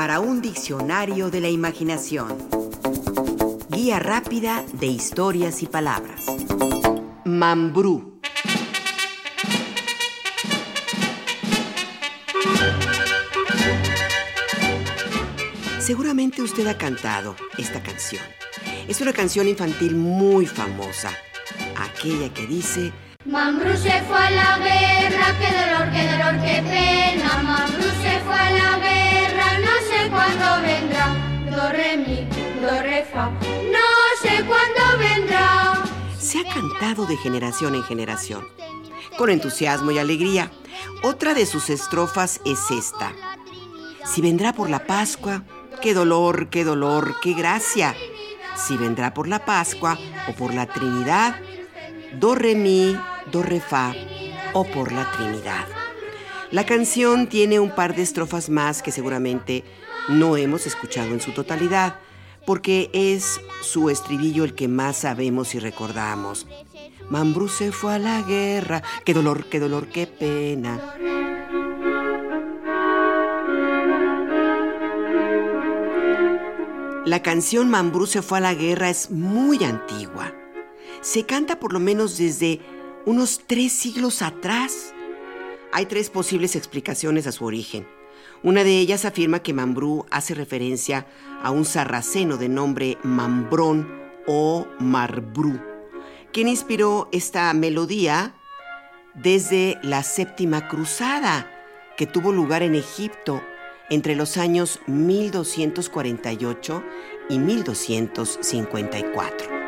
para un diccionario de la imaginación. Guía rápida de historias y palabras. Mambrú. Seguramente usted ha cantado esta canción. Es una canción infantil muy famosa. Aquella que dice... Mambrú se fue a la guerra, qué dolor, qué dolor, qué pena. Mambrú se fue a la guerra, De generación en generación, con entusiasmo y alegría. Otra de sus estrofas es esta. Si vendrá por la Pascua, qué dolor, qué dolor, qué gracia. Si vendrá por la Pascua o por la Trinidad, do, re, mi, do, re, fa o por la Trinidad. La canción tiene un par de estrofas más que seguramente no hemos escuchado en su totalidad, porque es su estribillo el que más sabemos y recordamos. Mambrú se fue a la guerra, qué dolor, qué dolor, qué pena. La canción Mambrú se fue a la guerra es muy antigua. Se canta por lo menos desde unos tres siglos atrás. Hay tres posibles explicaciones a su origen. Una de ellas afirma que Mambrú hace referencia a un sarraceno de nombre Mambrón o Marbrú, quien inspiró esta melodía desde la séptima cruzada que tuvo lugar en Egipto entre los años 1248 y 1254.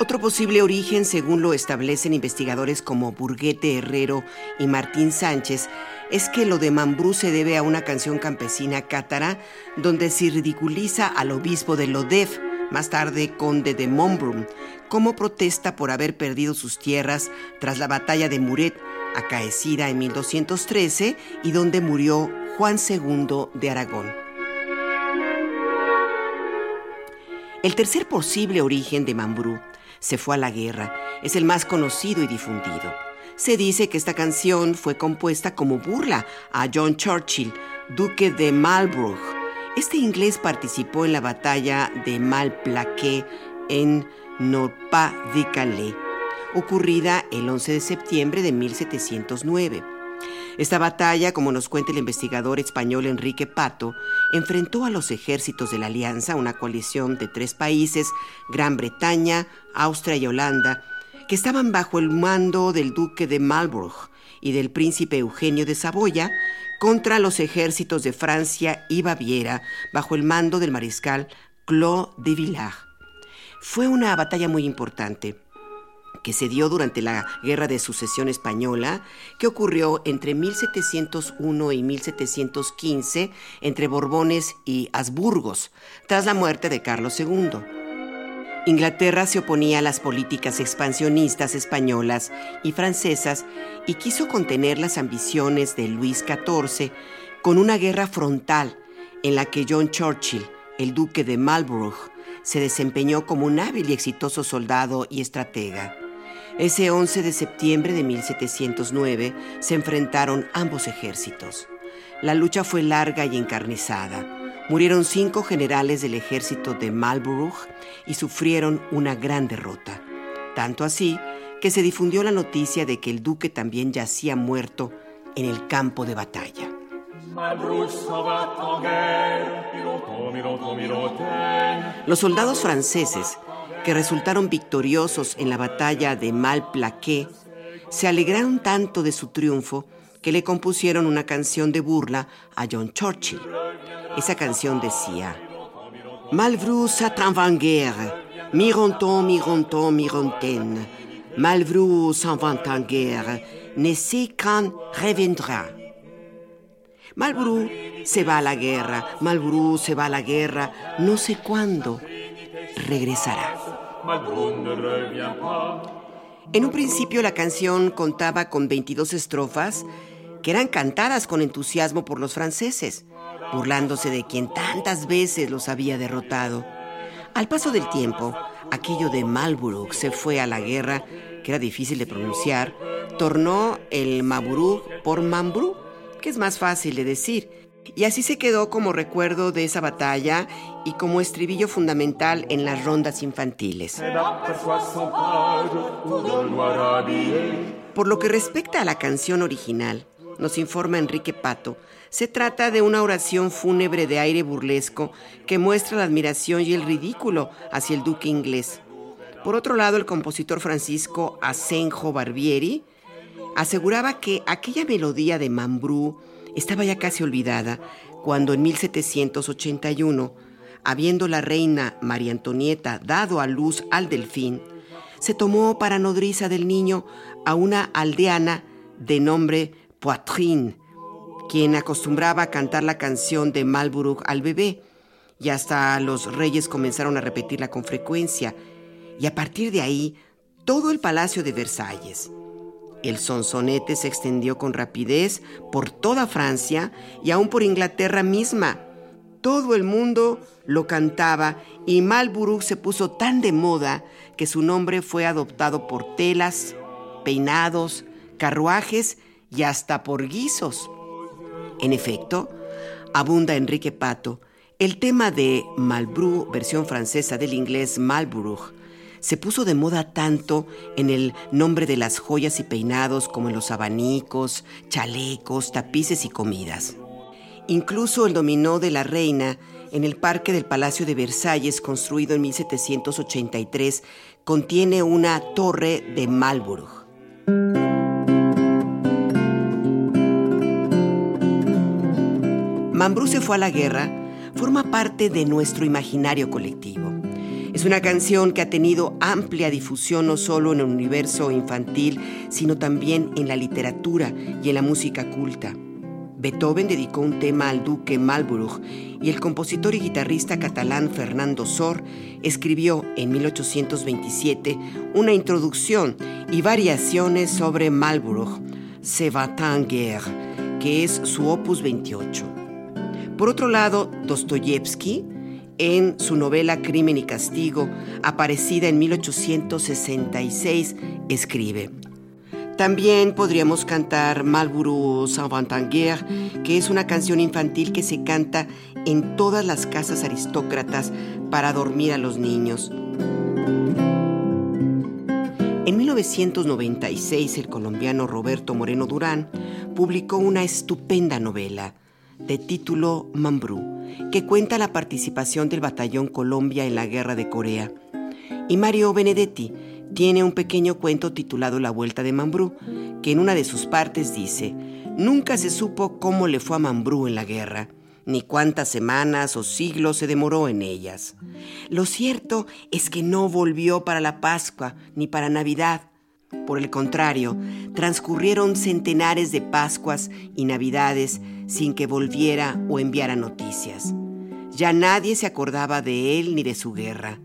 Otro posible origen, según lo establecen investigadores como Burguete Herrero y Martín Sánchez, es que lo de Mambrú se debe a una canción campesina cátara donde se ridiculiza al obispo de Lodef, más tarde conde de Montbrum, como protesta por haber perdido sus tierras tras la batalla de Muret, acaecida en 1213 y donde murió Juan II de Aragón. El tercer posible origen de Mambrú se fue a la guerra es el más conocido y difundido. Se dice que esta canción fue compuesta como burla a John Churchill, duque de Marlborough. Este inglés participó en la batalla de Malplaquet en Nord-Pas-de-Calais ocurrida el 11 de septiembre de 1709. Esta batalla, como nos cuenta el investigador español Enrique Pato, enfrentó a los ejércitos de la Alianza, una coalición de tres países, Gran Bretaña, Austria y Holanda, que estaban bajo el mando del duque de Marlborough y del príncipe Eugenio de Saboya, contra los ejércitos de Francia y Baviera, bajo el mando del mariscal Claude de Villars. Fue una batalla muy importante que se dio durante la Guerra de Sucesión Española, que ocurrió entre 1701 y 1715 entre Borbones y Habsburgos, tras la muerte de Carlos II. Inglaterra se oponía a las políticas expansionistas españolas y francesas y quiso contener las ambiciones de Luis XIV con una guerra frontal en la que John Churchill, el duque de Marlborough, se desempeñó como un hábil y exitoso soldado y estratega. Ese 11 de septiembre de 1709 se enfrentaron ambos ejércitos. La lucha fue larga y encarnizada. Murieron cinco generales del ejército de Marlborough y sufrieron una gran derrota. Tanto así que se difundió la noticia de que el duque también yacía muerto en el campo de batalla. Los soldados franceses que resultaron victoriosos en la batalla de Malplaquet, se alegraron tanto de su triunfo que le compusieron una canción de burla a John Churchill. Esa canción decía: Malvrou sa en guerre, mironton, mironton, mirontaine. Malvrou s'en guerre, ne sait quand reviendra. Se va a la guerra, Malbrou se va a la guerra, no sé cuándo regresará. En un principio la canción contaba con 22 estrofas que eran cantadas con entusiasmo por los franceses, burlándose de quien tantas veces los había derrotado. Al paso del tiempo, aquello de Malburuk se fue a la guerra, que era difícil de pronunciar, tornó el Maburú por Mambrú que es más fácil de decir. Y así se quedó como recuerdo de esa batalla y como estribillo fundamental en las rondas infantiles. Por lo que respecta a la canción original, nos informa Enrique Pato, se trata de una oración fúnebre de aire burlesco que muestra la admiración y el ridículo hacia el duque inglés. Por otro lado, el compositor Francisco Asenjo Barbieri aseguraba que aquella melodía de Mambrú estaba ya casi olvidada cuando en 1781, habiendo la reina María Antonieta dado a luz al delfín, se tomó para nodriza del niño a una aldeana de nombre Poitrine, quien acostumbraba a cantar la canción de Malbrook al bebé, y hasta los reyes comenzaron a repetirla con frecuencia, y a partir de ahí, todo el palacio de Versalles, el sonsonete se extendió con rapidez por toda Francia y aún por Inglaterra misma. Todo el mundo lo cantaba y Malbrook se puso tan de moda que su nombre fue adoptado por telas, peinados, carruajes y hasta por guisos. En efecto, abunda Enrique Pato, el tema de Malbrou, versión francesa del inglés Malbrook, se puso de moda tanto en el nombre de las joyas y peinados como en los abanicos, chalecos, tapices y comidas. Incluso el dominó de la reina en el parque del Palacio de Versalles, construido en 1783, contiene una torre de Marlborough. Mambrú fue a la guerra forma parte de nuestro imaginario colectivo. Es una canción que ha tenido amplia difusión no solo en el universo infantil, sino también en la literatura y en la música culta. Beethoven dedicó un tema al duque Marlborough y el compositor y guitarrista catalán Fernando Sor escribió en 1827 una introducción y variaciones sobre Marlborough, Se va en guerre, que es su opus 28. Por otro lado, Dostoyevsky en su novela Crimen y Castigo, aparecida en 1866, escribe. También podríamos cantar Malburu Saint-Vantanguer, que es una canción infantil que se canta en todas las casas aristócratas para dormir a los niños. En 1996, el colombiano Roberto Moreno Durán publicó una estupenda novela de título Mambrú que cuenta la participación del Batallón Colombia en la Guerra de Corea. Y Mario Benedetti tiene un pequeño cuento titulado La Vuelta de Mambrú, que en una de sus partes dice, Nunca se supo cómo le fue a Mambrú en la guerra, ni cuántas semanas o siglos se demoró en ellas. Lo cierto es que no volvió para la Pascua ni para Navidad. Por el contrario, transcurrieron centenares de Pascuas y Navidades sin que volviera o enviara noticias. Ya nadie se acordaba de él ni de su guerra.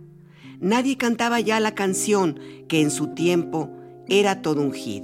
Nadie cantaba ya la canción que en su tiempo era todo un hit.